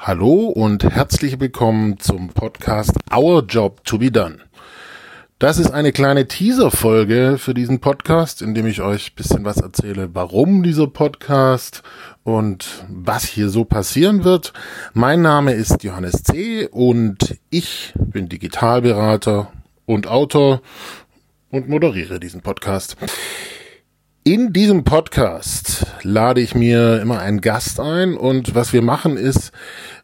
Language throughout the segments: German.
Hallo und herzlich willkommen zum Podcast Our Job to be Done. Das ist eine kleine Teaser-Folge für diesen Podcast, in dem ich euch bisschen was erzähle, warum dieser Podcast und was hier so passieren wird. Mein Name ist Johannes C. und ich bin Digitalberater und Autor und moderiere diesen Podcast. In diesem Podcast lade ich mir immer einen Gast ein und was wir machen ist,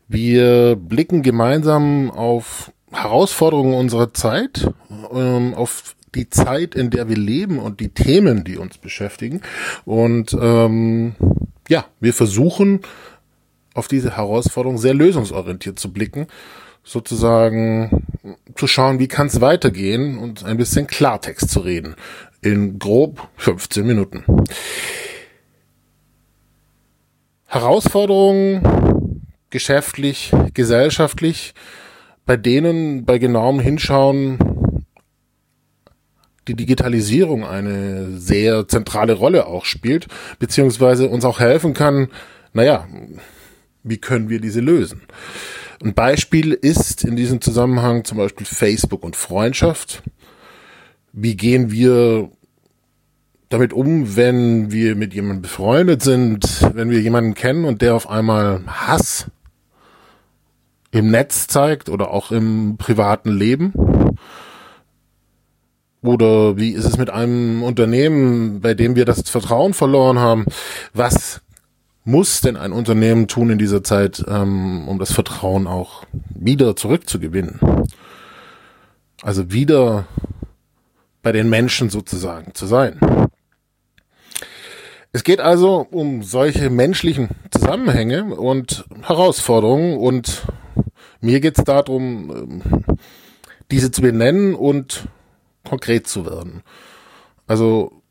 wir blicken gemeinsam auf Herausforderungen unserer Zeit, ähm, auf die Zeit, in der wir leben und die Themen, die uns beschäftigen. Und ähm, ja, wir versuchen auf diese Herausforderung sehr lösungsorientiert zu blicken, sozusagen zu schauen, wie kann es weitergehen und ein bisschen Klartext zu reden in grob 15 Minuten. Herausforderungen geschäftlich, gesellschaftlich, bei denen bei genauem Hinschauen die Digitalisierung eine sehr zentrale Rolle auch spielt, beziehungsweise uns auch helfen kann, naja, wie können wir diese lösen? Ein Beispiel ist in diesem Zusammenhang zum Beispiel Facebook und Freundschaft wie gehen wir damit um, wenn wir mit jemandem befreundet sind, wenn wir jemanden kennen und der auf einmal Hass im Netz zeigt oder auch im privaten Leben? Oder wie ist es mit einem Unternehmen, bei dem wir das Vertrauen verloren haben? Was muss denn ein Unternehmen tun in dieser Zeit, ähm, um das Vertrauen auch wieder zurückzugewinnen? Also wieder bei den Menschen sozusagen zu sein. Es geht also um solche menschlichen Zusammenhänge und Herausforderungen und mir geht es darum, ähm, diese zu benennen und konkret zu werden. Also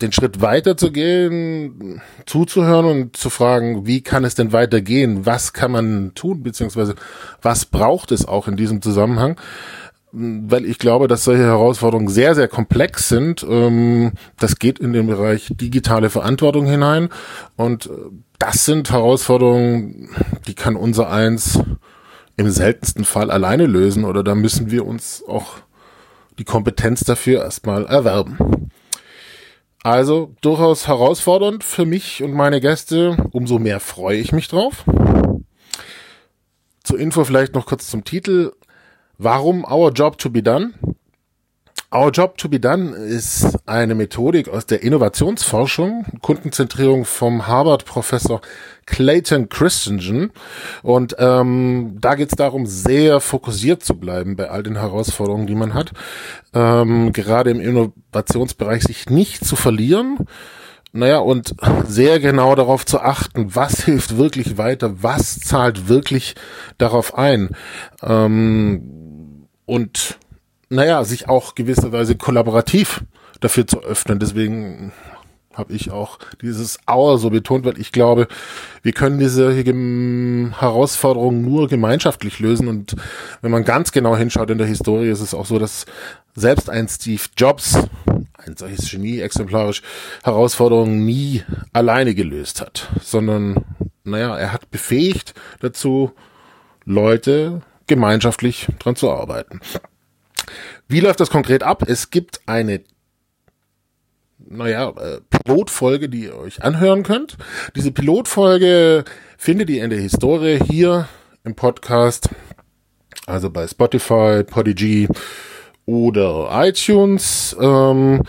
den Schritt weiter zu gehen, zuzuhören und zu fragen, wie kann es denn weitergehen? Was kann man tun? Beziehungsweise was braucht es auch in diesem Zusammenhang? Weil ich glaube, dass solche Herausforderungen sehr, sehr komplex sind. Ähm, das geht in den Bereich digitale Verantwortung hinein. Und äh, das sind Herausforderungen, die kann unser eins im seltensten Fall alleine lösen oder da müssen wir uns auch die Kompetenz dafür erstmal erwerben. Also durchaus herausfordernd für mich und meine Gäste. Umso mehr freue ich mich drauf. Zur Info vielleicht noch kurz zum Titel. Warum Our Job to be Done? Our Job to be Done ist eine Methodik aus der Innovationsforschung, Kundenzentrierung vom Harvard-Professor Clayton Christensen. Und ähm, da geht es darum, sehr fokussiert zu bleiben bei all den Herausforderungen, die man hat. Ähm, gerade im Innovationsbereich sich nicht zu verlieren. Naja, und sehr genau darauf zu achten, was hilft wirklich weiter, was zahlt wirklich darauf ein. Ähm, und naja, sich auch gewisserweise kollaborativ dafür zu öffnen. Deswegen habe ich auch dieses Auer so betont, weil ich glaube, wir können diese Herausforderungen nur gemeinschaftlich lösen. Und wenn man ganz genau hinschaut in der Historie, ist es auch so, dass selbst ein Steve Jobs, ein solches Genie exemplarisch, Herausforderungen nie alleine gelöst hat, sondern, naja, er hat befähigt dazu, Leute gemeinschaftlich dran zu arbeiten. Wie läuft das konkret ab? Es gibt eine naja, äh, Pilotfolge, die ihr euch anhören könnt. Diese Pilotfolge findet ihr in der Historie hier im Podcast, also bei Spotify, Podigy oder iTunes. Ähm,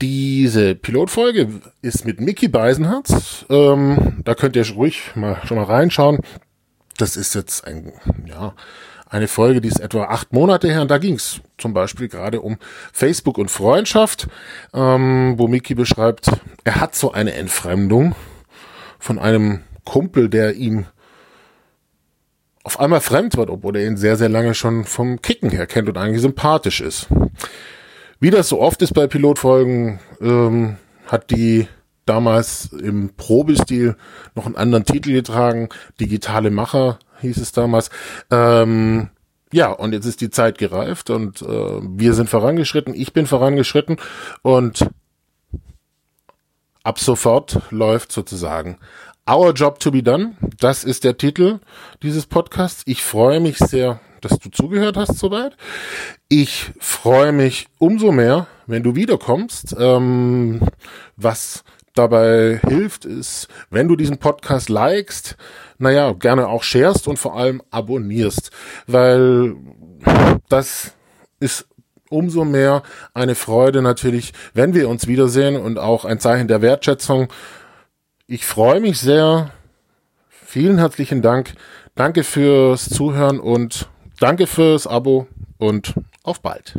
diese Pilotfolge ist mit Mickey Beisenherz. Ähm, da könnt ihr ruhig mal schon mal reinschauen. Das ist jetzt ein, ja, eine Folge, die ist etwa acht Monate her und da ging es zum Beispiel gerade um Facebook und Freundschaft, ähm, wo Miki beschreibt, er hat so eine Entfremdung von einem Kumpel, der ihm auf einmal fremd wird, obwohl er ihn sehr, sehr lange schon vom Kicken her kennt und eigentlich sympathisch ist. Wie das so oft ist bei Pilotfolgen, ähm, hat die damals im Probestil noch einen anderen Titel getragen. Digitale Macher hieß es damals. Ähm, ja, und jetzt ist die Zeit gereift und äh, wir sind vorangeschritten. Ich bin vorangeschritten und ab sofort läuft sozusagen Our Job to be Done, das ist der Titel dieses Podcasts. Ich freue mich sehr, dass du zugehört hast soweit. Ich freue mich umso mehr, wenn du wiederkommst. Ähm, was dabei hilft, ist, wenn du diesen Podcast likest, naja, gerne auch sharest und vor allem abonnierst, weil das ist umso mehr eine Freude natürlich, wenn wir uns wiedersehen und auch ein Zeichen der Wertschätzung. Ich freue mich sehr. Vielen herzlichen Dank. Danke fürs Zuhören und danke fürs Abo und auf bald.